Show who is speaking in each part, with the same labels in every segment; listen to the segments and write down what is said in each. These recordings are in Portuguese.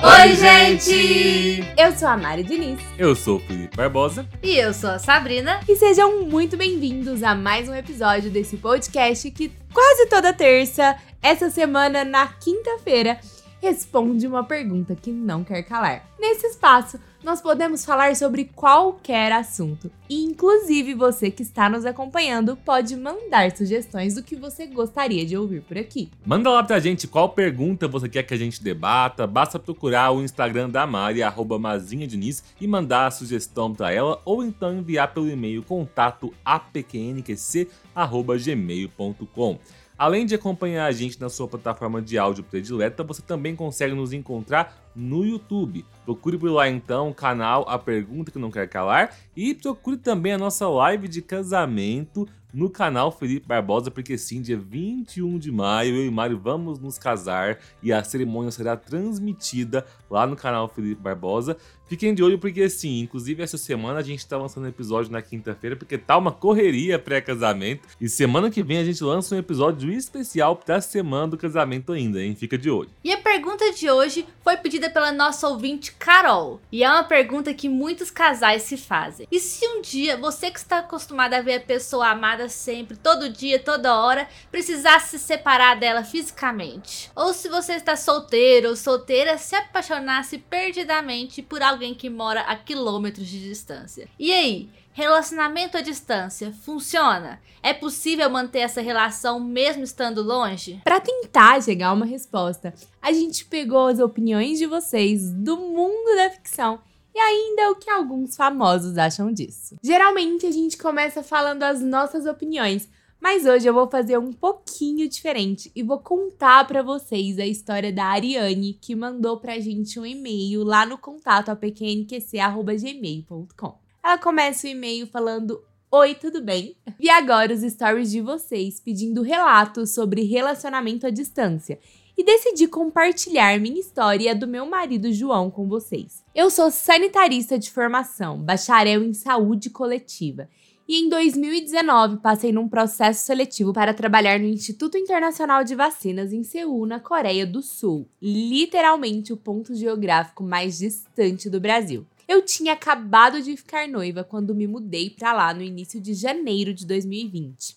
Speaker 1: Oi, gente!
Speaker 2: Eu sou a Mari Diniz.
Speaker 3: Eu sou o Felipe Barbosa.
Speaker 1: E eu sou a Sabrina.
Speaker 2: E sejam muito bem-vindos a mais um episódio desse podcast que quase toda terça, essa semana, na quinta-feira, responde uma pergunta que não quer calar. Nesse espaço, nós podemos falar sobre qualquer assunto. E, inclusive, você que está nos acompanhando pode mandar sugestões do que você gostaria de ouvir por aqui.
Speaker 3: Manda lá pra gente qual pergunta você quer que a gente debata. Basta procurar o Instagram da Mari, arroba Mazinha Diniz, e mandar a sugestão para ela, ou então enviar pelo e-mail contato apqnqc.gmail.com. Além de acompanhar a gente na sua plataforma de áudio predileta, você também consegue nos encontrar no YouTube. Procure por lá então o canal A Pergunta Que Não Quer Calar e procure também a nossa live de casamento no canal Felipe Barbosa, porque sim, dia 21 de maio, eu e Mário vamos nos casar e a cerimônia será transmitida lá no canal Felipe Barbosa. Fiquem de olho porque sim, inclusive essa semana a gente tá lançando um episódio na quinta-feira porque tá uma correria pré-casamento e semana que vem a gente lança um episódio especial pra semana do casamento ainda, hein? Fica de olho.
Speaker 1: E a pergunta de hoje foi pedida pela nossa ouvinte Carol e é uma pergunta que muitos casais se fazem. E se um dia você que está acostumado a ver a pessoa amada sempre, todo dia, toda hora, precisasse se separar dela fisicamente? Ou se você está solteiro ou solteira, se apaixonasse perdidamente por alguém que mora a quilômetros de distância. E aí, relacionamento à distância funciona? É possível manter essa relação mesmo estando longe?
Speaker 2: Para tentar chegar a uma resposta, a gente pegou as opiniões de vocês do mundo da ficção e ainda o que alguns famosos acham disso. Geralmente a gente começa falando as nossas opiniões, mas hoje eu vou fazer um pouquinho diferente e vou contar para vocês a história da Ariane, que mandou pra gente um e-mail lá no contato apqnqc@gmail.com. Ela começa o e-mail falando: Oi, tudo bem? E agora os stories de vocês pedindo relatos sobre relacionamento à distância e decidi compartilhar minha história e a do meu marido João com vocês. Eu sou sanitarista de formação, bacharel em saúde coletiva e em 2019 passei num processo seletivo para trabalhar no Instituto Internacional de Vacinas em Seul, na Coreia do Sul, literalmente o ponto geográfico mais distante do Brasil. Eu tinha acabado de ficar noiva quando me mudei para lá no início de janeiro de 2020.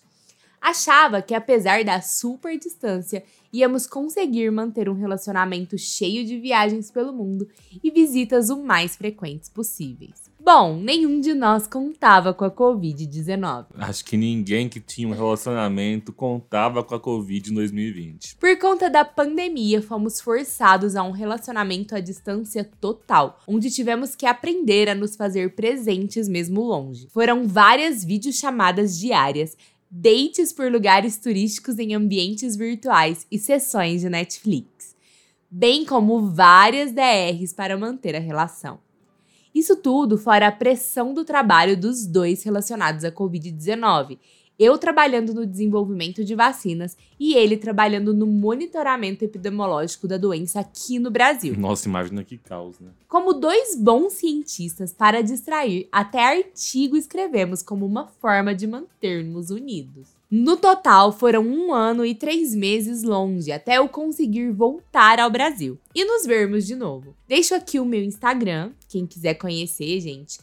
Speaker 2: Achava que, apesar da super distância, íamos conseguir manter um relacionamento cheio de viagens pelo mundo e visitas o mais frequentes possíveis. Bom, nenhum de nós contava com a Covid-19.
Speaker 3: Acho que ninguém que tinha um relacionamento contava com a Covid em 2020.
Speaker 2: Por conta da pandemia, fomos forçados a um relacionamento à distância total, onde tivemos que aprender a nos fazer presentes mesmo longe. Foram várias videochamadas diárias, dates por lugares turísticos em ambientes virtuais e sessões de Netflix, bem como várias DRs para manter a relação. Isso tudo fora a pressão do trabalho dos dois relacionados à Covid-19. Eu trabalhando no desenvolvimento de vacinas e ele trabalhando no monitoramento epidemiológico da doença aqui no Brasil.
Speaker 3: Nossa, imagina que caos, né?
Speaker 2: Como dois bons cientistas, para distrair, até artigo escrevemos como uma forma de mantermos unidos. No total, foram um ano e três meses longe até eu conseguir voltar ao Brasil e nos vermos de novo. Deixo aqui o meu Instagram, quem quiser conhecer, gente,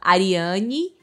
Speaker 2: ArianeJLA,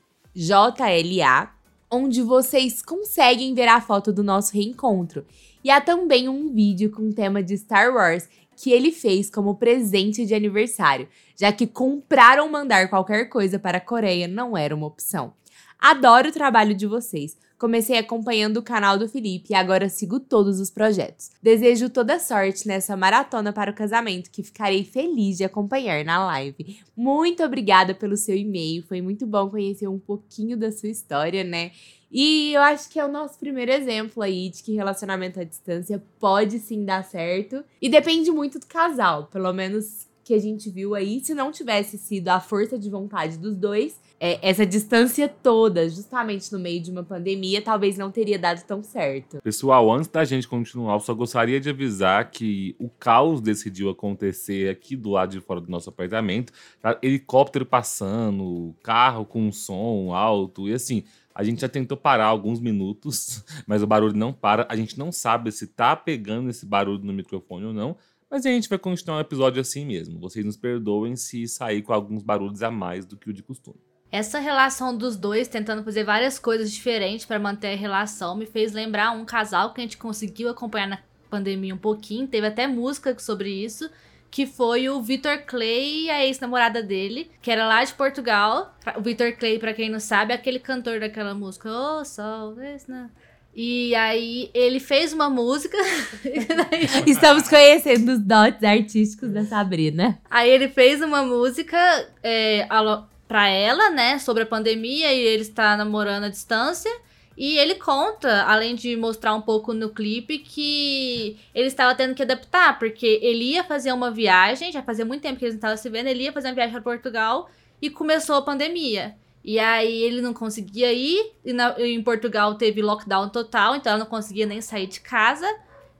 Speaker 2: onde vocês conseguem ver a foto do nosso reencontro. E há também um vídeo com tema de Star Wars que ele fez como presente de aniversário, já que comprar ou mandar qualquer coisa para a Coreia não era uma opção. Adoro o trabalho de vocês. Comecei acompanhando o canal do Felipe e agora sigo todos os projetos. Desejo toda sorte nessa maratona para o casamento, que ficarei feliz de acompanhar na live. Muito obrigada pelo seu e-mail, foi muito bom conhecer um pouquinho da sua história, né? E eu acho que é o nosso primeiro exemplo aí de que relacionamento à distância pode sim dar certo. E depende muito do casal, pelo menos que a gente viu aí. Se não tivesse sido a força de vontade dos dois, é, essa distância toda, justamente no meio de uma pandemia, talvez não teria dado tão certo.
Speaker 3: Pessoal, antes da gente continuar, eu só gostaria de avisar que o caos decidiu acontecer aqui do lado de fora do nosso apartamento. Tá? Helicóptero passando, carro com som alto, e assim. A gente já tentou parar alguns minutos, mas o barulho não para. A gente não sabe se tá pegando esse barulho no microfone ou não. Mas a gente vai continuar um episódio assim mesmo. Vocês nos perdoem se sair com alguns barulhos a mais do que o de costume.
Speaker 1: Essa relação dos dois tentando fazer várias coisas diferentes para manter a relação me fez lembrar um casal que a gente conseguiu acompanhar na pandemia um pouquinho, teve até música sobre isso, que foi o Vitor Clay e a ex-namorada dele, que era lá de Portugal. O Vitor Clay, para quem não sabe, é aquele cantor daquela música, Oh, Sol, né? E aí ele fez uma música.
Speaker 2: Estamos conhecendo os dotes artísticos da Sabrina.
Speaker 1: Aí ele fez uma música é, para ela, né, sobre a pandemia e ele está namorando à distância. E ele conta, além de mostrar um pouco no clipe, que ele estava tendo que adaptar, porque ele ia fazer uma viagem, já fazia muito tempo que eles não estavam se vendo, ele ia fazer uma viagem para Portugal e começou a pandemia. E aí ele não conseguia ir, e na, em Portugal teve lockdown total, então ela não conseguia nem sair de casa.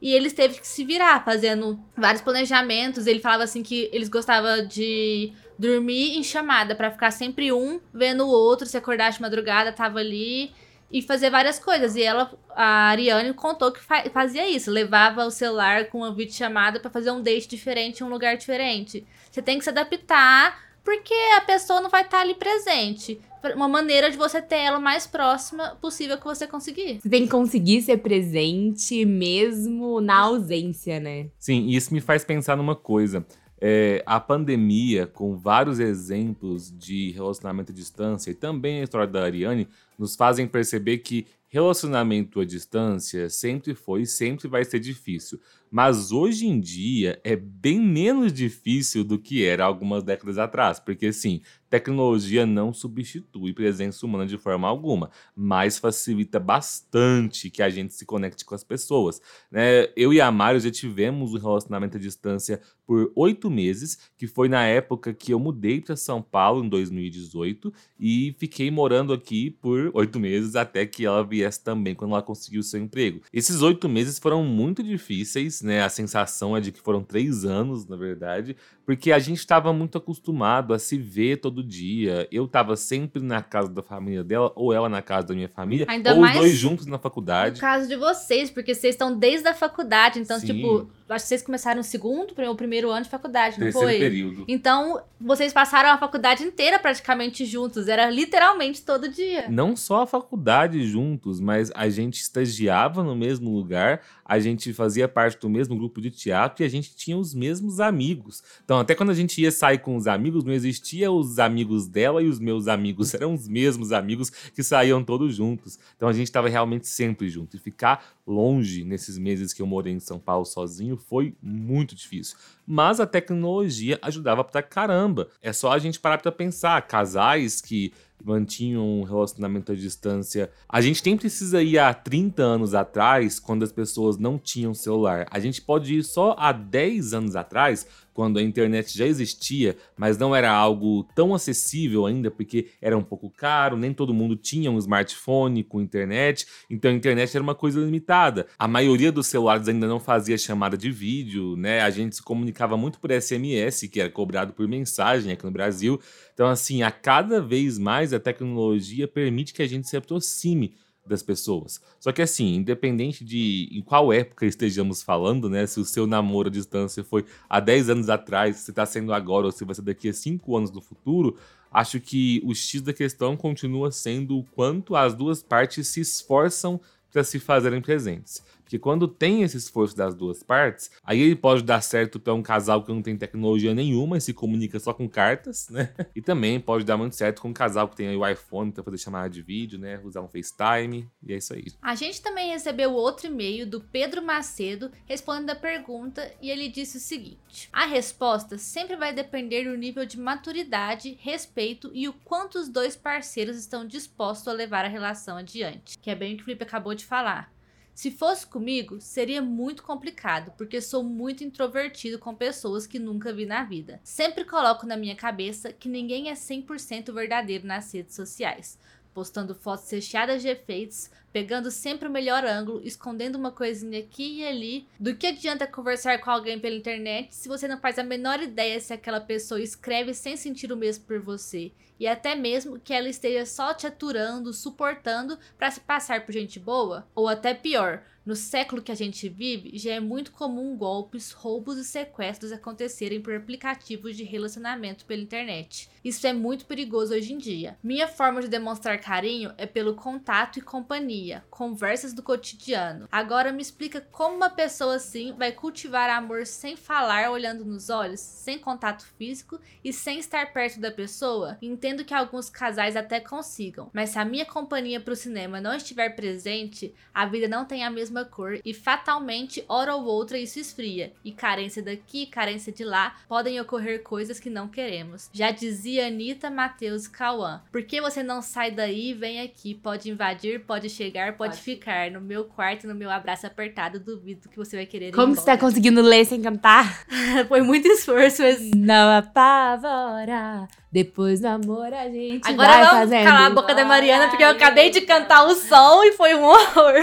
Speaker 1: E eles teve que se virar, fazendo vários planejamentos. Ele falava assim que eles gostavam de dormir em chamada, para ficar sempre um vendo o outro, se acordar de madrugada, tava ali e fazer várias coisas. E ela, a Ariane contou que fa fazia isso, levava o celular com uma videochamada para fazer um date diferente em um lugar diferente. Você tem que se adaptar porque a pessoa não vai estar tá ali presente. Uma maneira de você ter ela o mais próxima possível que você conseguir.
Speaker 2: Você tem que conseguir ser presente mesmo na ausência, né?
Speaker 3: Sim, e isso me faz pensar numa coisa. É, a pandemia, com vários exemplos de relacionamento à distância e também a história da Ariane, nos fazem perceber que relacionamento à distância sempre foi e sempre vai ser difícil. Mas hoje em dia é bem menos difícil do que era algumas décadas atrás, porque assim, tecnologia não substitui presença humana de forma alguma, mas facilita bastante que a gente se conecte com as pessoas. Né? Eu e a Mário já tivemos um relacionamento à distância por oito meses, que foi na época que eu mudei para São Paulo em 2018 e fiquei morando aqui por oito meses até que ela viesse também quando ela conseguiu seu emprego. Esses oito meses foram muito difíceis, né? A sensação é de que foram três anos, na verdade, porque a gente estava muito acostumado a se ver todo dia. Eu estava sempre na casa da família dela, ou ela na casa da minha família, Ainda ou os dois juntos na faculdade.
Speaker 1: No caso de vocês, porque vocês estão desde a faculdade, então, Sim. tipo, acho que vocês começaram o segundo, o primeiro ano de faculdade, não
Speaker 3: Terceiro
Speaker 1: foi?
Speaker 3: período.
Speaker 1: Então, vocês passaram a faculdade inteira praticamente juntos, era literalmente todo dia.
Speaker 3: Não só a faculdade juntos, mas a gente estagiava no mesmo lugar, a gente fazia parte do mesmo grupo de teatro e a gente tinha os mesmos amigos. Então, até quando a gente ia sair com os amigos, não existia os amigos dela e os meus amigos, eram os mesmos amigos que saíam todos juntos. Então, a gente estava realmente sempre junto. E ficar longe nesses meses que eu morei em São Paulo sozinho foi muito difícil. Mas a tecnologia ajudava pra caramba. É só a gente parar para pensar. Casais que mantinham um relacionamento à distância. A gente nem precisa ir há 30 anos atrás, quando as pessoas não tinham celular. A gente pode ir só há 10 anos atrás, quando a internet já existia, mas não era algo tão acessível ainda, porque era um pouco caro, nem todo mundo tinha um smartphone com internet, então a internet era uma coisa limitada. A maioria dos celulares ainda não fazia chamada de vídeo, né? A gente se comunicava muito por SMS, que era cobrado por mensagem aqui no Brasil. Então, assim, a cada vez mais a tecnologia permite que a gente se aproxime das pessoas. Só que assim, independente de em qual época estejamos falando, né? Se o seu namoro à distância foi há 10 anos atrás, se está sendo agora ou se vai ser daqui a 5 anos no futuro, acho que o X da questão continua sendo o quanto as duas partes se esforçam para se fazerem presentes. Porque quando tem esse esforço das duas partes, aí ele pode dar certo para um casal que não tem tecnologia nenhuma e se comunica só com cartas, né? E também pode dar muito certo com um casal que tem o iPhone para fazer chamada de vídeo, né? Usar um FaceTime, e é isso aí.
Speaker 1: A gente também recebeu outro e-mail do Pedro Macedo respondendo a pergunta e ele disse o seguinte: A resposta sempre vai depender do nível de maturidade, respeito e o quanto os dois parceiros estão dispostos a levar a relação adiante. Que é bem o que o Felipe acabou de falar. Se fosse comigo, seria muito complicado, porque sou muito introvertido com pessoas que nunca vi na vida. Sempre coloco na minha cabeça que ninguém é 100% verdadeiro nas redes sociais, postando fotos recheadas de efeitos pegando sempre o melhor ângulo, escondendo uma coisinha aqui e ali. Do que adianta conversar com alguém pela internet se você não faz a menor ideia se aquela pessoa escreve sem sentir o mesmo por você? E até mesmo que ela esteja só te aturando, suportando para se passar por gente boa? Ou até pior, no século que a gente vive, já é muito comum golpes, roubos e sequestros acontecerem por aplicativos de relacionamento pela internet. Isso é muito perigoso hoje em dia. Minha forma de demonstrar carinho é pelo contato e companhia, conversas do cotidiano. Agora me explica como uma pessoa assim vai cultivar amor sem falar, olhando nos olhos, sem contato físico e sem estar perto da pessoa? Entendo que alguns casais até consigam, mas se a minha companhia para o cinema não estiver presente, a vida não tem a mesma cor e fatalmente, hora ou outra, isso esfria. E carência daqui, carência de lá, podem ocorrer coisas que não queremos. Já dizia Anitta, Matheus e Cauã. Por que você não sai daí vem aqui? Pode invadir, pode chegar, pode, pode ficar. No meu quarto, no meu abraço apertado, duvido que você vai querer
Speaker 2: Como você tá conseguindo ler sem cantar?
Speaker 1: Foi muito esforço, mas...
Speaker 2: Não apavora... Depois do amor a gente
Speaker 1: Agora
Speaker 2: vai
Speaker 1: vamos
Speaker 2: fazendo
Speaker 1: calar a boca da Mariana, porque eu acabei de cantar o som e foi um horror.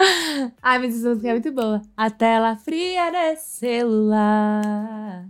Speaker 2: Ai, mas essa música é muito boa. A tela fria desse celular.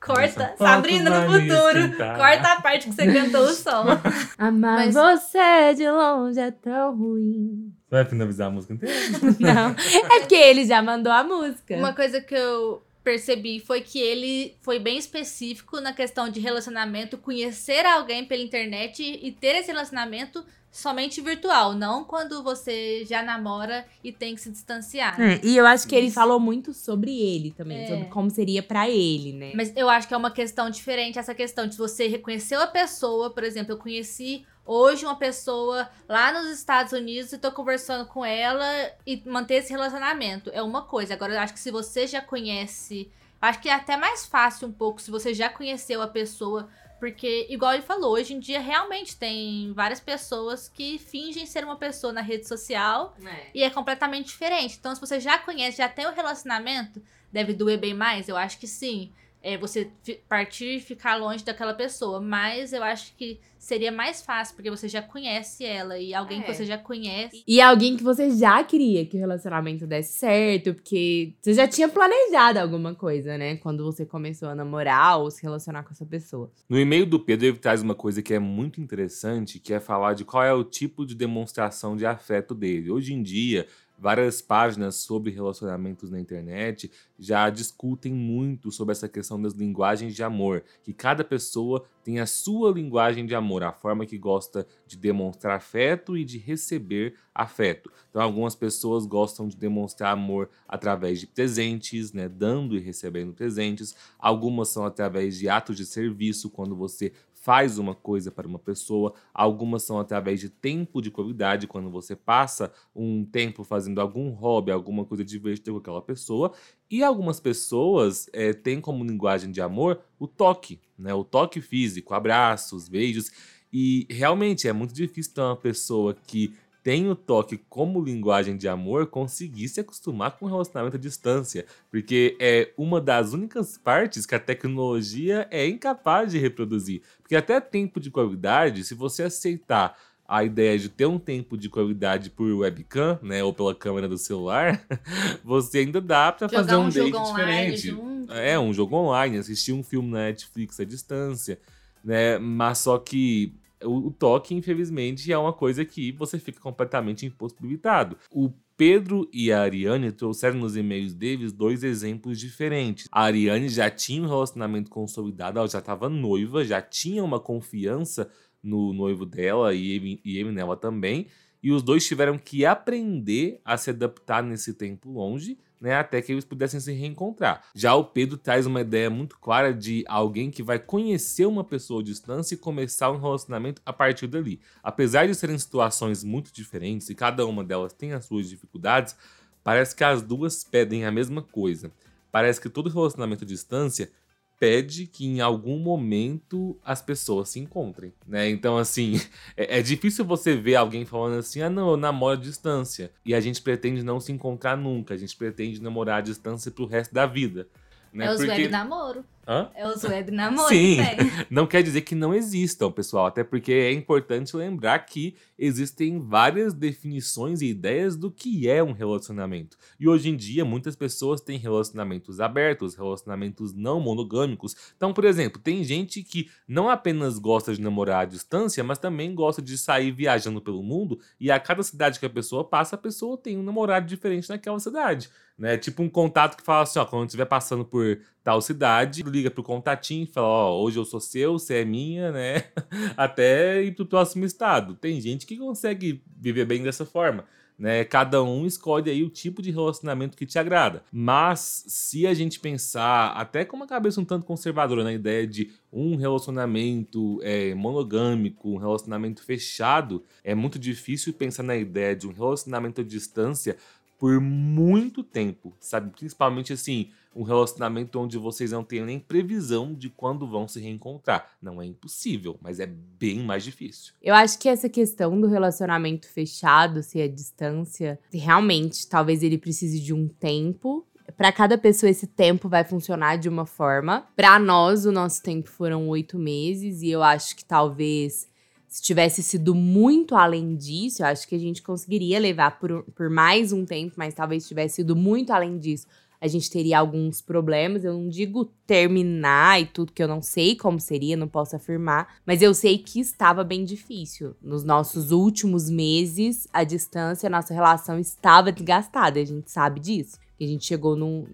Speaker 1: Corta, Sabrina no futuro. Corta a parte que você cantou o som.
Speaker 2: Amar Mas... você de longe é tão ruim.
Speaker 3: Você vai finalizar a música inteira?
Speaker 2: Não. É porque ele já mandou a música.
Speaker 1: Uma coisa que eu percebi foi que ele foi bem específico na questão de relacionamento, conhecer alguém pela internet e ter esse relacionamento somente virtual, não quando você já namora e tem que se distanciar.
Speaker 2: É, e eu acho que ele falou muito sobre ele também, é. sobre como seria para ele, né?
Speaker 1: Mas eu acho que é uma questão diferente essa questão de você reconhecer a pessoa, por exemplo, eu conheci hoje uma pessoa lá nos Estados Unidos e tô conversando com ela e manter esse relacionamento. É uma coisa. Agora, eu acho que se você já conhece. Acho que é até mais fácil um pouco se você já conheceu a pessoa porque, igual ele falou, hoje em dia realmente tem várias pessoas que fingem ser uma pessoa na rede social é. e é completamente diferente. Então, se você já conhece, já tem o um relacionamento, deve doer bem mais? Eu acho que sim é, você partir e ficar longe daquela pessoa. Mas eu acho que seria mais fácil, porque você já conhece ela e alguém é. que você já conhece.
Speaker 2: E alguém que você já queria que o relacionamento desse certo, porque você já tinha planejado alguma coisa, né? Quando você começou a namorar ou se relacionar com essa pessoa.
Speaker 3: No e-mail do Pedro, ele traz uma coisa que é muito interessante, que é falar de qual é o tipo de demonstração de afeto dele. Hoje em dia, Várias páginas sobre relacionamentos na internet já discutem muito sobre essa questão das linguagens de amor, que cada pessoa tem a sua linguagem de amor, a forma que gosta de demonstrar afeto e de receber afeto. Então, algumas pessoas gostam de demonstrar amor através de presentes, né, dando e recebendo presentes. Algumas são através de atos de serviço, quando você faz uma coisa para uma pessoa, algumas são através de tempo de qualidade, quando você passa um tempo fazendo algum hobby, alguma coisa divertida com aquela pessoa, e algumas pessoas é, têm como linguagem de amor o toque, né? O toque físico, abraços, beijos. E realmente é muito difícil ter uma pessoa que tem o toque como linguagem de amor, conseguir se acostumar com o relacionamento à distância. Porque é uma das únicas partes que a tecnologia é incapaz de reproduzir. Porque até tempo de qualidade, se você aceitar a ideia de ter um tempo de qualidade por webcam, né, ou pela câmera do celular, você ainda dá para fazer um, um date diferente. Junto. É, um jogo online, assistir um filme na Netflix à distância, né? Mas só que o, toque, infelizmente, é uma coisa que você fica completamente impossibilitado. O Pedro e a Ariane trouxeram nos e-mails deles dois exemplos diferentes. A Ariane já tinha um relacionamento consolidado, ela já estava noiva, já tinha uma confiança no noivo dela e ele, e ele nela também. E os dois tiveram que aprender a se adaptar nesse tempo longe né, até que eles pudessem se reencontrar. Já o Pedro traz uma ideia muito clara de alguém que vai conhecer uma pessoa à distância e começar um relacionamento a partir dali. Apesar de serem situações muito diferentes e cada uma delas tem as suas dificuldades, parece que as duas pedem a mesma coisa. Parece que todo relacionamento à distância pede que em algum momento as pessoas se encontrem, né? Então, assim, é, é, difícil você ver alguém falando assim, ah, não, eu namoro à distância. E a gente pretende não se encontrar nunca, a gente pretende namorar à distância pro resto da vida. Né?
Speaker 1: É os Porque... web namoro.
Speaker 3: Hã?
Speaker 1: É os web namoros,
Speaker 3: Sim,
Speaker 1: né?
Speaker 3: não quer dizer que não existam, pessoal, até porque é importante lembrar que existem várias definições e ideias do que é um relacionamento. E hoje em dia, muitas pessoas têm relacionamentos abertos, relacionamentos não monogâmicos. Então, por exemplo, tem gente que não apenas gosta de namorar à distância, mas também gosta de sair viajando pelo mundo e a cada cidade que a pessoa passa, a pessoa tem um namorado diferente naquela cidade. Né? Tipo um contato que fala assim, ó, quando estiver passando por tal cidade, liga pro contatinho e fala, ó, hoje eu sou seu, você é minha, né? Até ir pro próximo estado. Tem gente que consegue viver bem dessa forma. Né? Cada um escolhe aí o tipo de relacionamento que te agrada. Mas se a gente pensar até com uma cabeça um tanto conservadora na ideia de um relacionamento é, monogâmico, um relacionamento fechado, é muito difícil pensar na ideia de um relacionamento à distância por muito tempo, sabe? Principalmente assim, um relacionamento onde vocês não têm nem previsão de quando vão se reencontrar. Não é impossível, mas é bem mais difícil.
Speaker 2: Eu acho que essa questão do relacionamento fechado, se é distância, realmente, talvez ele precise de um tempo. Para cada pessoa, esse tempo vai funcionar de uma forma. Para nós, o nosso tempo foram oito meses, e eu acho que talvez se tivesse sido muito além disso, eu acho que a gente conseguiria levar por, por mais um tempo, mas talvez tivesse sido muito além disso, a gente teria alguns problemas. Eu não digo terminar e tudo, que eu não sei como seria, não posso afirmar, mas eu sei que estava bem difícil. Nos nossos últimos meses, a distância, a nossa relação estava desgastada, a gente sabe disso. A gente chegou num,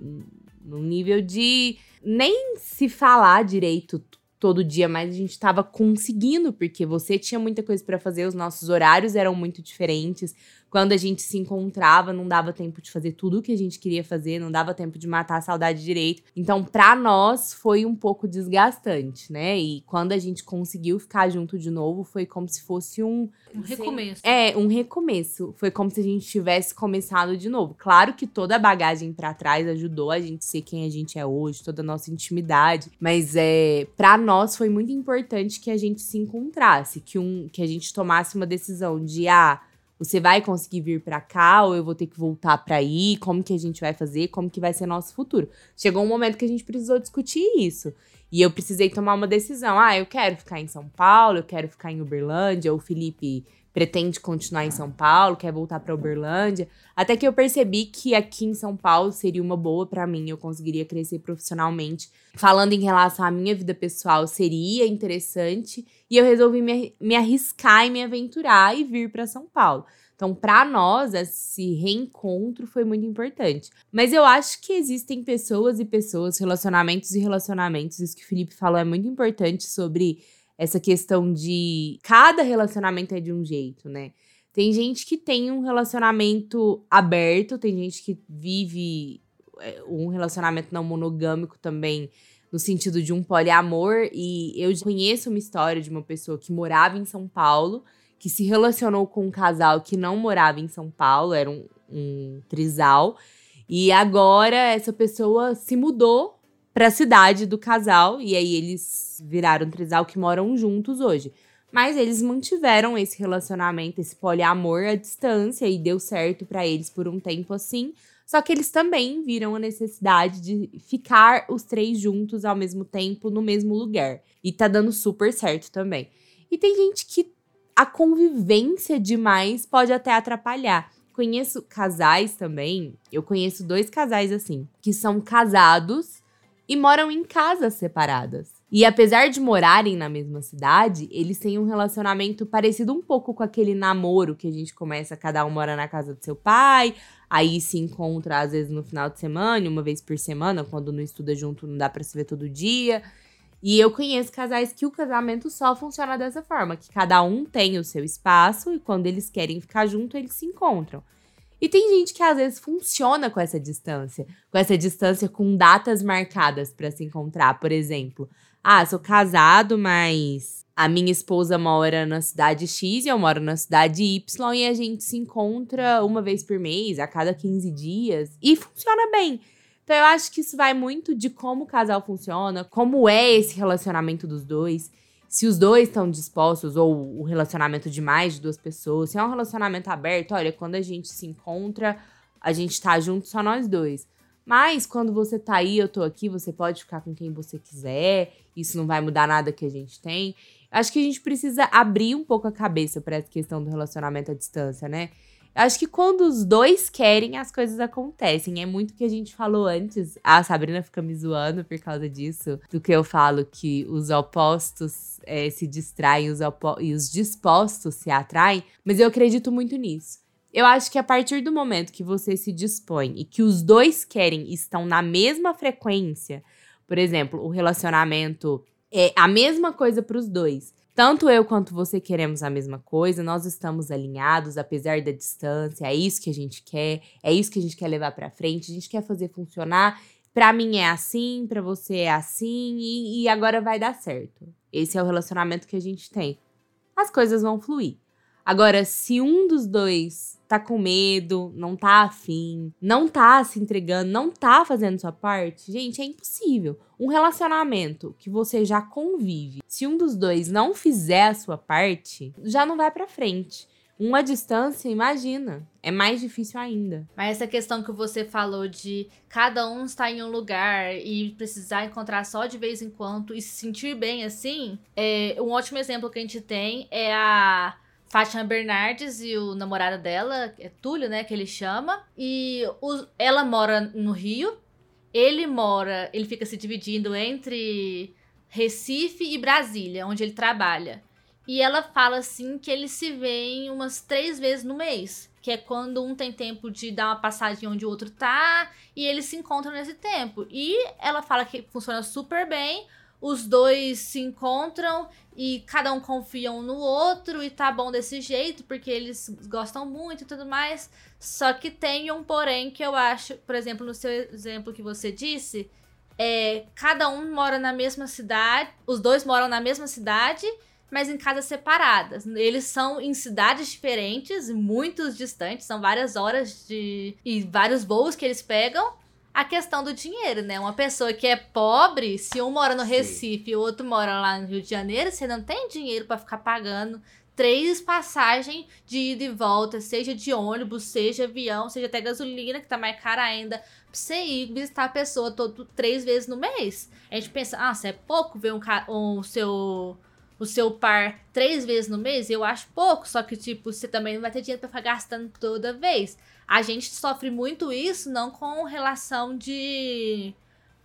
Speaker 2: num nível de nem se falar direito todo dia, mas a gente estava conseguindo, porque você tinha muita coisa para fazer, os nossos horários eram muito diferentes. Quando a gente se encontrava, não dava tempo de fazer tudo o que a gente queria fazer, não dava tempo de matar a saudade direito. Então, para nós foi um pouco desgastante, né? E quando a gente conseguiu ficar junto de novo, foi como se fosse um
Speaker 1: Um recomeço.
Speaker 2: é, um recomeço. Foi como se a gente tivesse começado de novo. Claro que toda a bagagem pra trás ajudou a gente ser quem a gente é hoje, toda a nossa intimidade. Mas é, para nós foi muito importante que a gente se encontrasse, que, um, que a gente tomasse uma decisão de ah, você vai conseguir vir pra cá ou eu vou ter que voltar pra aí? Como que a gente vai fazer? Como que vai ser nosso futuro? Chegou um momento que a gente precisou discutir isso. E eu precisei tomar uma decisão. Ah, eu quero ficar em São Paulo, eu quero ficar em Uberlândia. O Felipe pretende continuar em São Paulo, quer voltar para Uberlândia. Até que eu percebi que aqui em São Paulo seria uma boa para mim, eu conseguiria crescer profissionalmente. Falando em relação à minha vida pessoal, seria interessante. E eu resolvi me, me arriscar e me aventurar e vir para São Paulo. Então, para nós, esse reencontro foi muito importante. Mas eu acho que existem pessoas e pessoas, relacionamentos e relacionamentos. Isso que o Felipe falou é muito importante sobre essa questão de cada relacionamento é de um jeito, né? Tem gente que tem um relacionamento aberto, tem gente que vive é, um relacionamento não monogâmico também, no sentido de um poliamor. E eu conheço uma história de uma pessoa que morava em São Paulo, que se relacionou com um casal que não morava em São Paulo, era um, um trisal. E agora essa pessoa se mudou para a cidade do casal e aí eles viraram um trisal que moram juntos hoje. Mas eles mantiveram esse relacionamento, esse poliamor à distância e deu certo para eles por um tempo assim. Só que eles também viram a necessidade de ficar os três juntos ao mesmo tempo no mesmo lugar. E tá dando super certo também. E tem gente que a convivência demais pode até atrapalhar. Conheço casais também, eu conheço dois casais assim, que são casados e moram em casas separadas. E apesar de morarem na mesma cidade, eles têm um relacionamento parecido um pouco com aquele namoro que a gente começa, cada um mora na casa do seu pai, aí se encontra às vezes no final de semana, uma vez por semana, quando não estuda junto, não dá para se ver todo dia. E eu conheço casais que o casamento só funciona dessa forma, que cada um tem o seu espaço e quando eles querem ficar junto, eles se encontram. E tem gente que às vezes funciona com essa distância, com essa distância com datas marcadas para se encontrar, por exemplo. Ah, sou casado, mas a minha esposa mora na cidade X e eu moro na cidade Y e a gente se encontra uma vez por mês, a cada 15 dias, e funciona bem. Então eu acho que isso vai muito de como o casal funciona, como é esse relacionamento dos dois, se os dois estão dispostos, ou o relacionamento de mais de duas pessoas, se é um relacionamento aberto, olha, quando a gente se encontra, a gente tá junto só nós dois. Mas quando você tá aí, eu tô aqui, você pode ficar com quem você quiser. Isso não vai mudar nada que a gente tem. Acho que a gente precisa abrir um pouco a cabeça para essa questão do relacionamento à distância, né? Acho que quando os dois querem, as coisas acontecem. É muito o que a gente falou antes. A Sabrina fica me zoando por causa disso. Do que eu falo que os opostos é, se distraem os e os dispostos se atraem. Mas eu acredito muito nisso. Eu acho que a partir do momento que você se dispõe e que os dois querem e estão na mesma frequência, por exemplo, o relacionamento é a mesma coisa para os dois. Tanto eu quanto você queremos a mesma coisa, nós estamos alinhados, apesar da distância, é isso que a gente quer, é isso que a gente quer levar para frente, a gente quer fazer funcionar. Para mim é assim, para você é assim e, e agora vai dar certo. Esse é o relacionamento que a gente tem. As coisas vão fluir. Agora, se um dos dois tá com medo, não tá afim, não tá se entregando, não tá fazendo sua parte, gente, é impossível. Um relacionamento que você já convive, se um dos dois não fizer a sua parte, já não vai para frente. Uma distância, imagina, é mais difícil ainda.
Speaker 1: Mas essa questão que você falou de cada um estar em um lugar e precisar encontrar só de vez em quando e se sentir bem assim, é um ótimo exemplo que a gente tem é a Fátima Bernardes e o namorado dela, é Túlio, né, que ele chama. E o, ela mora no Rio. Ele mora, ele fica se dividindo entre Recife e Brasília, onde ele trabalha. E ela fala assim que eles se veem umas três vezes no mês. Que é quando um tem tempo de dar uma passagem onde o outro tá. E eles se encontram nesse tempo. E ela fala que funciona super bem os dois se encontram e cada um confia um no outro e tá bom desse jeito, porque eles gostam muito e tudo mais. Só que tem um porém que eu acho, por exemplo, no seu exemplo que você disse, é cada um mora na mesma cidade, os dois moram na mesma cidade, mas em casas separadas. Eles são em cidades diferentes, muito distantes, são várias horas de e vários voos que eles pegam a questão do dinheiro, né? Uma pessoa que é pobre, se um mora no Recife e o outro mora lá no Rio de Janeiro, você não tem dinheiro para ficar pagando três passagens de ida e volta, seja de ônibus, seja avião, seja até gasolina, que tá mais cara ainda, pra você ir visitar a pessoa todo três vezes no mês. A gente pensa, ah, se é pouco ver um, um seu o seu par três vezes no mês, eu acho pouco, só que, tipo, você também não vai ter dinheiro pra ficar gastando toda vez. A gente sofre muito isso, não com relação de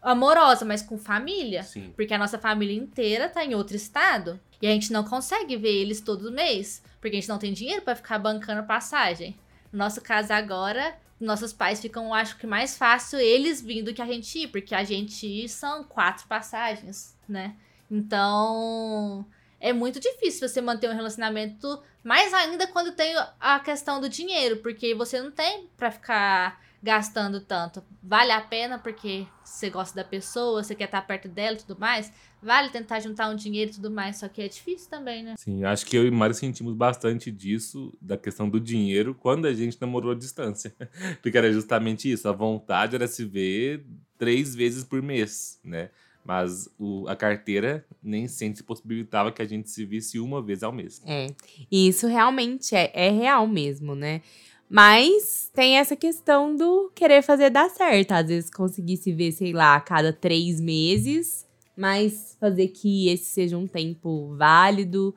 Speaker 1: amorosa, mas com família.
Speaker 3: Sim.
Speaker 1: Porque a nossa família inteira tá em outro estado. E a gente não consegue ver eles todo mês. Porque a gente não tem dinheiro para ficar bancando passagem. No nosso caso agora, nossos pais ficam, acho que mais fácil eles vindo que a gente ir. Porque a gente ir são quatro passagens, né? Então, é muito difícil você manter um relacionamento, mais ainda quando tem a questão do dinheiro, porque você não tem para ficar gastando tanto. Vale a pena porque você gosta da pessoa, você quer estar perto dela e tudo mais. Vale tentar juntar um dinheiro e tudo mais, só que é difícil também, né?
Speaker 3: Sim, acho que eu e Mário sentimos bastante disso, da questão do dinheiro, quando a gente namorou à distância. porque era justamente isso, a vontade era se ver três vezes por mês, né? Mas o, a carteira nem sempre possibilitava que a gente se visse uma vez ao mês.
Speaker 2: É. E isso realmente é, é real mesmo, né? Mas tem essa questão do querer fazer dar certo. Às vezes conseguir se ver, sei lá, a cada três meses, mas fazer que esse seja um tempo válido,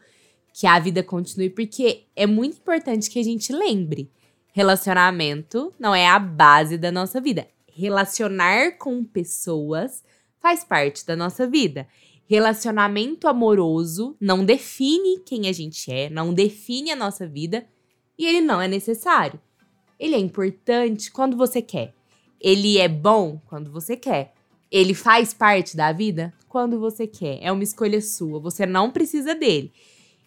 Speaker 2: que a vida continue, porque é muito importante que a gente lembre: relacionamento não é a base da nossa vida. Relacionar com pessoas faz parte da nossa vida. Relacionamento amoroso não define quem a gente é, não define a nossa vida e ele não é necessário. Ele é importante quando você quer. Ele é bom quando você quer. Ele faz parte da vida quando você quer. É uma escolha sua. Você não precisa dele.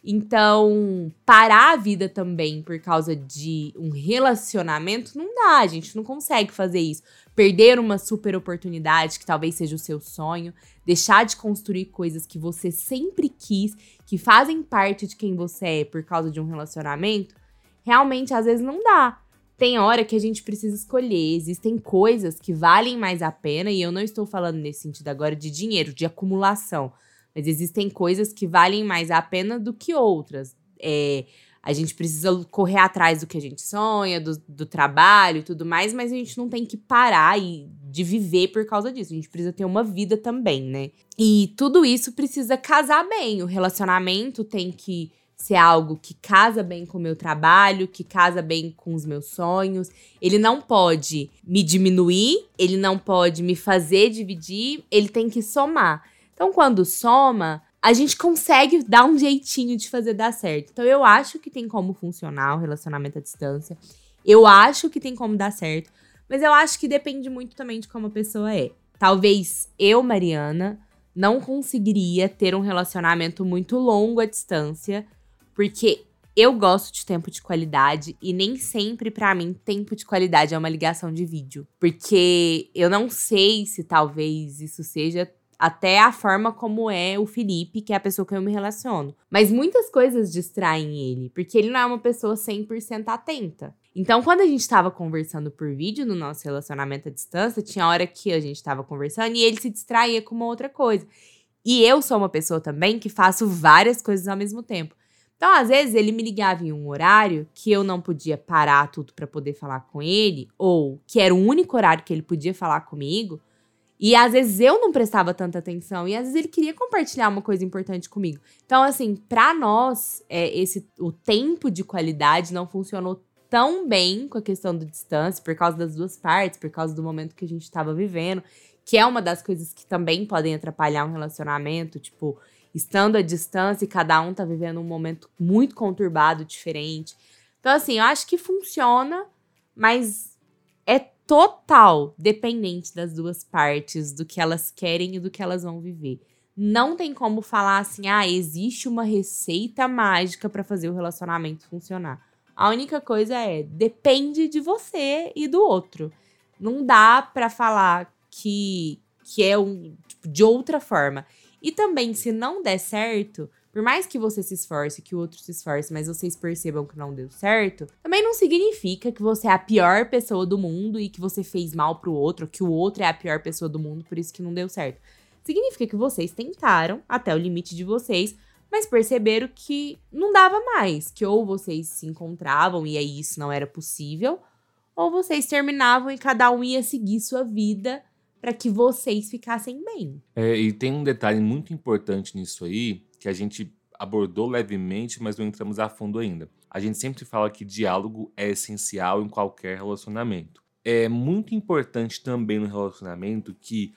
Speaker 2: Então, parar a vida também por causa de um relacionamento não dá, a gente não consegue fazer isso. Perder uma super oportunidade que talvez seja o seu sonho, deixar de construir coisas que você sempre quis, que fazem parte de quem você é por causa de um relacionamento, realmente às vezes não dá. Tem hora que a gente precisa escolher, existem coisas que valem mais a pena, e eu não estou falando nesse sentido agora de dinheiro, de acumulação mas existem coisas que valem mais a pena do que outras. É, a gente precisa correr atrás do que a gente sonha, do, do trabalho e tudo mais, mas a gente não tem que parar e de viver por causa disso. A gente precisa ter uma vida também, né? E tudo isso precisa casar bem. O relacionamento tem que ser algo que casa bem com o meu trabalho, que casa bem com os meus sonhos. Ele não pode me diminuir, ele não pode me fazer dividir, ele tem que somar. Então, quando soma, a gente consegue dar um jeitinho de fazer dar certo. Então, eu acho que tem como funcionar o relacionamento à distância. Eu acho que tem como dar certo. Mas eu acho que depende muito também de como a pessoa é. Talvez eu, Mariana, não conseguiria ter um relacionamento muito longo à distância, porque eu gosto de tempo de qualidade e nem sempre para mim tempo de qualidade é uma ligação de vídeo, porque eu não sei se talvez isso seja até a forma como é o Felipe, que é a pessoa que eu me relaciono. Mas muitas coisas distraem ele, porque ele não é uma pessoa 100% atenta. Então, quando a gente estava conversando por vídeo no nosso relacionamento à distância, tinha hora que a gente estava conversando e ele se distraía com uma outra coisa. E eu sou uma pessoa também que faço várias coisas ao mesmo tempo. Então, às vezes, ele me ligava em um horário que eu não podia parar tudo para poder falar com ele, ou que era o único horário que ele podia falar comigo. E às vezes eu não prestava tanta atenção e às vezes ele queria compartilhar uma coisa importante comigo. Então, assim, para nós, é, esse o tempo de qualidade não funcionou tão bem com a questão da distância, por causa das duas partes, por causa do momento que a gente estava vivendo, que é uma das coisas que também podem atrapalhar um relacionamento, tipo, estando à distância e cada um tá vivendo um momento muito conturbado, diferente. Então, assim, eu acho que funciona, mas é total dependente das duas partes, do que elas querem e do que elas vão viver. Não tem como falar assim, ah, existe uma receita mágica para fazer o relacionamento funcionar. A única coisa é, depende de você e do outro. Não dá para falar que, que é um, tipo, de outra forma. E também, se não der certo, por mais que você se esforce, que o outro se esforce, mas vocês percebam que não deu certo, também não significa que você é a pior pessoa do mundo e que você fez mal pro outro, que o outro é a pior pessoa do mundo, por isso que não deu certo. Significa que vocês tentaram até o limite de vocês, mas perceberam que não dava mais, que ou vocês se encontravam e aí isso não era possível, ou vocês terminavam e cada um ia seguir sua vida para que vocês ficassem bem.
Speaker 3: É, e tem um detalhe muito importante nisso aí, que a gente abordou levemente, mas não entramos a fundo ainda. A gente sempre fala que diálogo é essencial em qualquer relacionamento. É muito importante também no relacionamento que,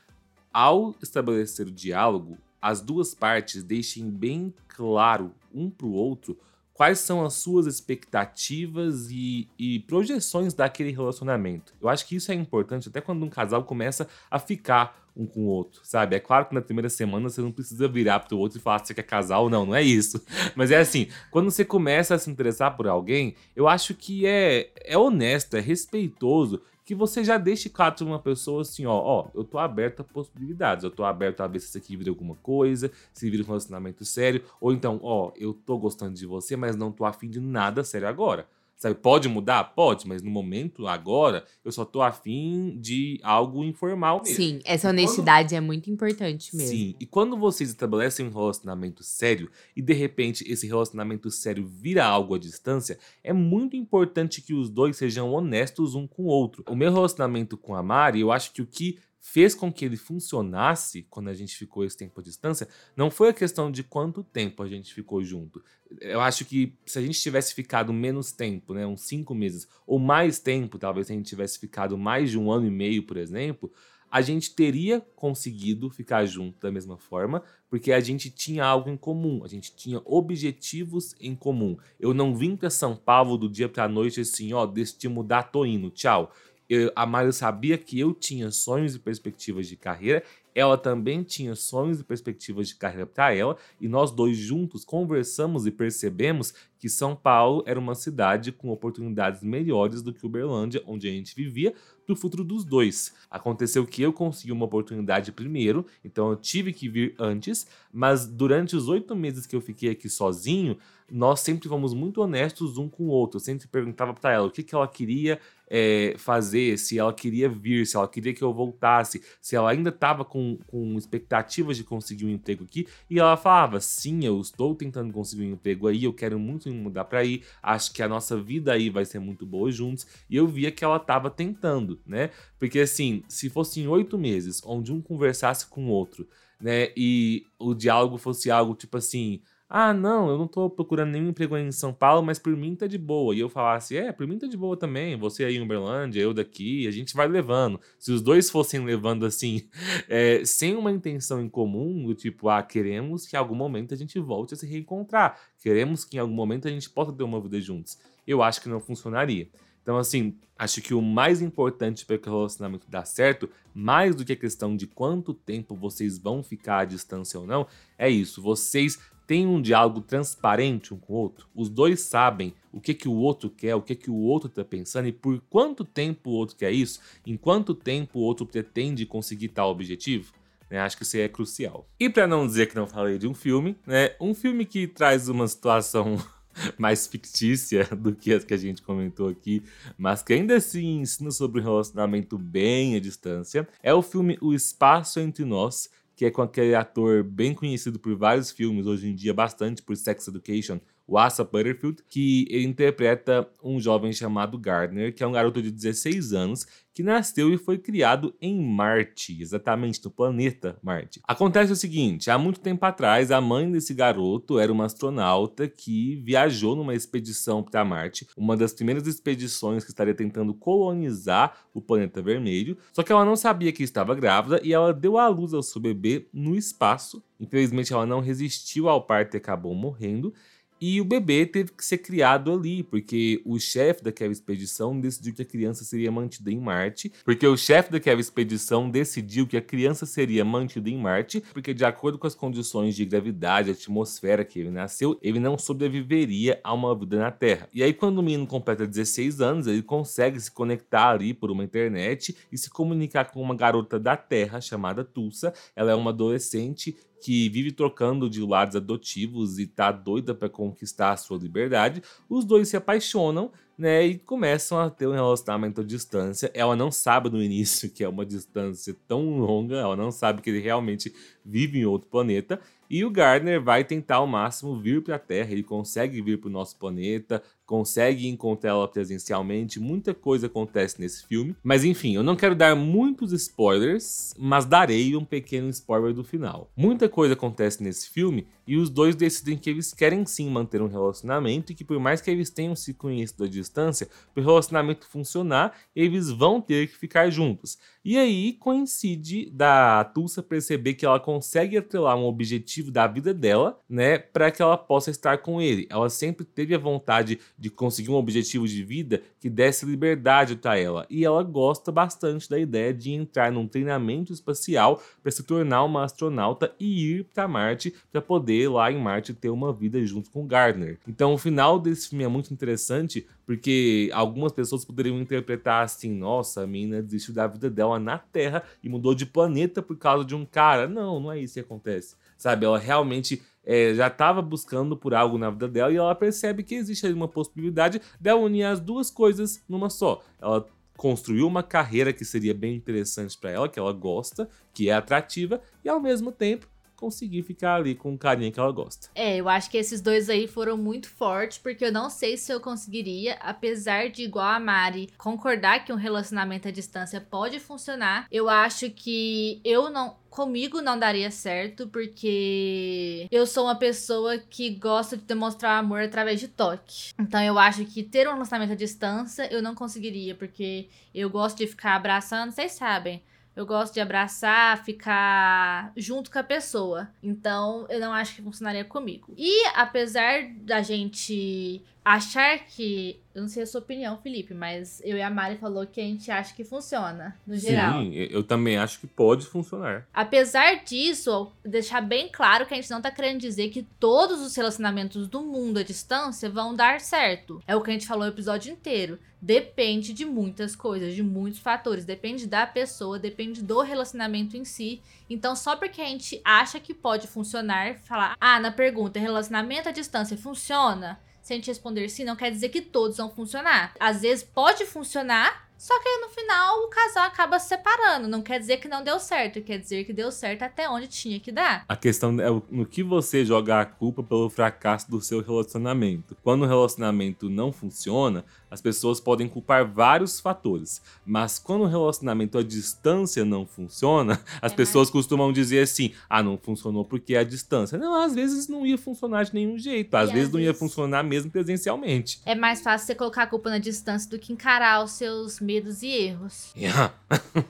Speaker 3: ao estabelecer o diálogo, as duas partes deixem bem claro um para o outro quais são as suas expectativas e, e, projeções daquele relacionamento. Eu acho que isso é importante até quando um casal começa a ficar um com o outro, sabe? É claro que na primeira semana você não precisa virar pro outro e falar se você quer casar ou não, não é isso. Mas é assim, quando você começa a se interessar por alguém, eu acho que é, é honesto, é respeitoso que você já deixe claro para uma pessoa assim, ó, ó, eu tô aberto a possibilidades, eu tô aberto a ver se isso aqui vira alguma coisa, se vira um relacionamento sério, ou então, ó, eu tô gostando de você, mas não tô afim de nada sério agora. Sabe, pode mudar? Pode, mas no momento, agora, eu só tô afim de algo informal mesmo.
Speaker 2: Sim, essa honestidade quando... é muito importante mesmo. Sim,
Speaker 3: e quando vocês estabelecem um relacionamento sério e de repente esse relacionamento sério vira algo à distância, é muito importante que os dois sejam honestos um com o outro. O meu relacionamento com a Mari, eu acho que o que fez com que ele funcionasse quando a gente ficou esse tempo à distância, não foi a questão de quanto tempo a gente ficou junto. Eu acho que se a gente tivesse ficado menos tempo, né, uns cinco meses, ou mais tempo, talvez se a gente tivesse ficado mais de um ano e meio, por exemplo, a gente teria conseguido ficar junto da mesma forma, porque a gente tinha algo em comum, a gente tinha objetivos em comum. Eu não vim para São Paulo do dia para a noite assim, ó, decidi mudar, tô indo, tchau eu, a Mário sabia que eu tinha sonhos e perspectivas de carreira, ela também tinha sonhos e perspectivas de carreira para ela, e nós dois juntos conversamos e percebemos que São Paulo era uma cidade com oportunidades melhores do que Uberlândia, onde a gente vivia, para o futuro dos dois. Aconteceu que eu consegui uma oportunidade primeiro, então eu tive que vir antes, mas durante os oito meses que eu fiquei aqui sozinho, nós sempre fomos muito honestos um com o outro. Eu sempre perguntava para ela o que, que ela queria é, fazer, se ela queria vir, se ela queria que eu voltasse, se ela ainda estava com, com expectativas de conseguir um emprego aqui. E ela falava: sim, eu estou tentando conseguir um emprego aí, eu quero muito mudar para aí, acho que a nossa vida aí vai ser muito boa juntos. E eu via que ela estava tentando, né? Porque assim, se fossem oito meses onde um conversasse com o outro, né, e o diálogo fosse algo tipo assim ah, não, eu não tô procurando nenhum emprego em São Paulo, mas por mim tá de boa. E eu falasse, é, por mim tá de boa também. Você aí em Uberlândia, eu daqui, a gente vai levando. Se os dois fossem levando assim, é, sem uma intenção em comum, do tipo, ah, queremos que em algum momento a gente volte a se reencontrar. Queremos que em algum momento a gente possa ter uma vida juntos. Eu acho que não funcionaria. Então, assim, acho que o mais importante para que o relacionamento dar certo, mais do que a questão de quanto tempo vocês vão ficar à distância ou não, é isso. Vocês tem um diálogo transparente um com o outro, os dois sabem o que, que o outro quer, o que, que o outro está pensando e por quanto tempo o outro quer isso, em quanto tempo o outro pretende conseguir tal objetivo. Né, acho que isso é crucial. E para não dizer que não falei de um filme, né, um filme que traz uma situação mais fictícia do que as que a gente comentou aqui, mas que ainda assim ensina sobre um relacionamento bem à distância, é o filme O Espaço Entre Nós, que é com aquele ator bem conhecido por vários filmes, hoje em dia bastante por Sex Education, o Asa Butterfield, que interpreta um jovem chamado Gardner, que é um garoto de 16 anos que nasceu e foi criado em Marte, exatamente no planeta Marte. Acontece o seguinte: há muito tempo atrás, a mãe desse garoto era uma astronauta que viajou numa expedição para Marte, uma das primeiras expedições que estaria tentando colonizar o planeta vermelho. Só que ela não sabia que estava grávida e ela deu à luz ao seu bebê no espaço. Infelizmente, ela não resistiu ao parto e acabou morrendo. E o bebê teve que ser criado ali, porque o chefe daquela expedição decidiu que a criança seria mantida em Marte. Porque o chefe daquela expedição decidiu que a criança seria mantida em Marte, porque de acordo com as condições de gravidade, atmosfera que ele nasceu, ele não sobreviveria a uma vida na Terra. E aí, quando o menino completa 16 anos, ele consegue se conectar ali por uma internet e se comunicar com uma garota da Terra chamada Tulsa. Ela é uma adolescente que vive trocando de lados adotivos e tá doida para conquistar a sua liberdade, os dois se apaixonam, né, e começam a ter um relacionamento à distância. Ela não sabe no início que é uma distância tão longa, ela não sabe que ele realmente vive em outro planeta, e o Gardner vai tentar ao máximo vir para a Terra, ele consegue vir para o nosso planeta, consegue encontrá-la presencialmente, muita coisa acontece nesse filme. Mas enfim, eu não quero dar muitos spoilers, mas darei um pequeno spoiler do final. Muita coisa acontece nesse filme e os dois decidem que eles querem sim manter um relacionamento e que por mais que eles tenham se conhecido à distância, para o relacionamento funcionar, eles vão ter que ficar juntos. E aí coincide da Tulsa perceber que ela consegue atrelar um objetivo da vida dela, né, para que ela possa estar com ele. Ela sempre teve a vontade de conseguir um objetivo de vida que desse liberdade para ela. E ela gosta bastante da ideia de entrar num treinamento espacial para se tornar uma astronauta e ir para Marte para poder lá em Marte ter uma vida junto com Gardner. Então o final desse filme é muito interessante porque algumas pessoas poderiam interpretar assim: nossa, a menina desistiu da vida dela na Terra e mudou de planeta por causa de um cara. Não, não é isso que acontece. Sabe? Ela realmente é, já estava buscando por algo na vida dela e ela percebe que existe uma possibilidade dela unir as duas coisas numa só. Ela construiu uma carreira que seria bem interessante para ela, que ela gosta, que é atrativa, e ao mesmo tempo conseguir ficar ali com o carinha que ela gosta.
Speaker 1: É, eu acho que esses dois aí foram muito fortes, porque eu não sei se eu conseguiria, apesar de, igual a Mari, concordar que um relacionamento à distância pode funcionar. Eu acho que eu não comigo não daria certo, porque eu sou uma pessoa que gosta de demonstrar amor através de toque. Então eu acho que ter um relacionamento à distância eu não conseguiria, porque eu gosto de ficar abraçando, vocês sabem. Eu gosto de abraçar, ficar junto com a pessoa. Então, eu não acho que funcionaria comigo. E apesar da gente achar que. Eu não sei a sua opinião, Felipe, mas eu e a Mari falou que a gente acha que funciona, no geral.
Speaker 3: Sim, eu também acho que pode funcionar.
Speaker 1: Apesar disso, deixar bem claro que a gente não tá querendo dizer que todos os relacionamentos do mundo à distância vão dar certo. É o que a gente falou o episódio inteiro. Depende de muitas coisas, de muitos fatores. Depende da pessoa, depende do relacionamento em si. Então, só porque a gente acha que pode funcionar, falar, ah, na pergunta, relacionamento à distância funciona? Se a gente responder sim, não quer dizer que todos vão funcionar. Às vezes pode funcionar, só que aí no final o casal acaba se separando. Não quer dizer que não deu certo, quer dizer que deu certo até onde tinha que dar.
Speaker 3: A questão é no que você joga a culpa pelo fracasso do seu relacionamento. Quando o relacionamento não funciona, as pessoas podem culpar vários fatores. Mas quando o relacionamento à distância não funciona, as é pessoas mais... costumam dizer assim: ah, não funcionou porque é a distância. Não, às vezes não ia funcionar de nenhum jeito. Às e vezes às não vezes... ia funcionar mesmo presencialmente.
Speaker 1: É mais fácil você colocar a culpa na distância do que encarar os seus medos e erros.
Speaker 3: Yeah.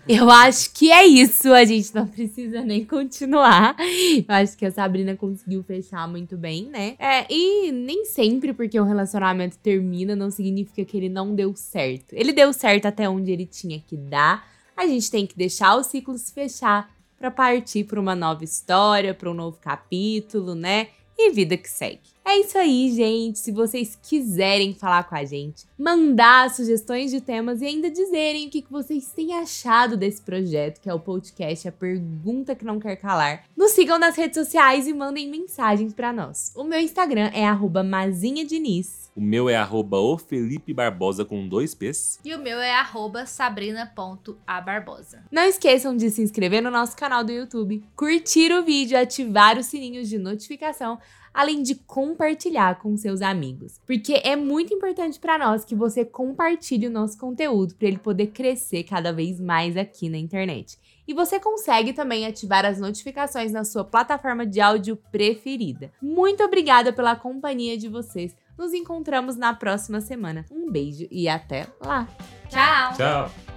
Speaker 2: Eu acho que é isso. A gente não precisa nem continuar. Eu acho que a Sabrina conseguiu fechar muito bem, né? É, e nem sempre porque o relacionamento termina não significa que ele não deu certo. Ele deu certo até onde ele tinha que dar. A gente tem que deixar o ciclo se fechar para partir para uma nova história, para um novo capítulo, né? E vida que segue. É isso aí, gente. Se vocês quiserem falar com a gente, mandar sugestões de temas e ainda dizerem o que vocês têm achado desse projeto, que é o podcast A Pergunta que Não Quer Calar, nos sigam nas redes sociais e mandem mensagens para nós. O meu Instagram é mazinhadiniz.
Speaker 3: O meu é arroba o Felipe Barbosa com dois P's.
Speaker 1: E o meu é arroba sabrina.abarbosa.
Speaker 2: Não esqueçam de se inscrever no nosso canal do YouTube, curtir o vídeo, ativar os sininhos de notificação além de compartilhar com seus amigos. Porque é muito importante para nós que você compartilhe o nosso conteúdo para ele poder crescer cada vez mais aqui na internet. E você consegue também ativar as notificações na sua plataforma de áudio preferida. Muito obrigada pela companhia de vocês. Nos encontramos na próxima semana. Um beijo e até lá.
Speaker 1: Tchau.
Speaker 3: Tchau.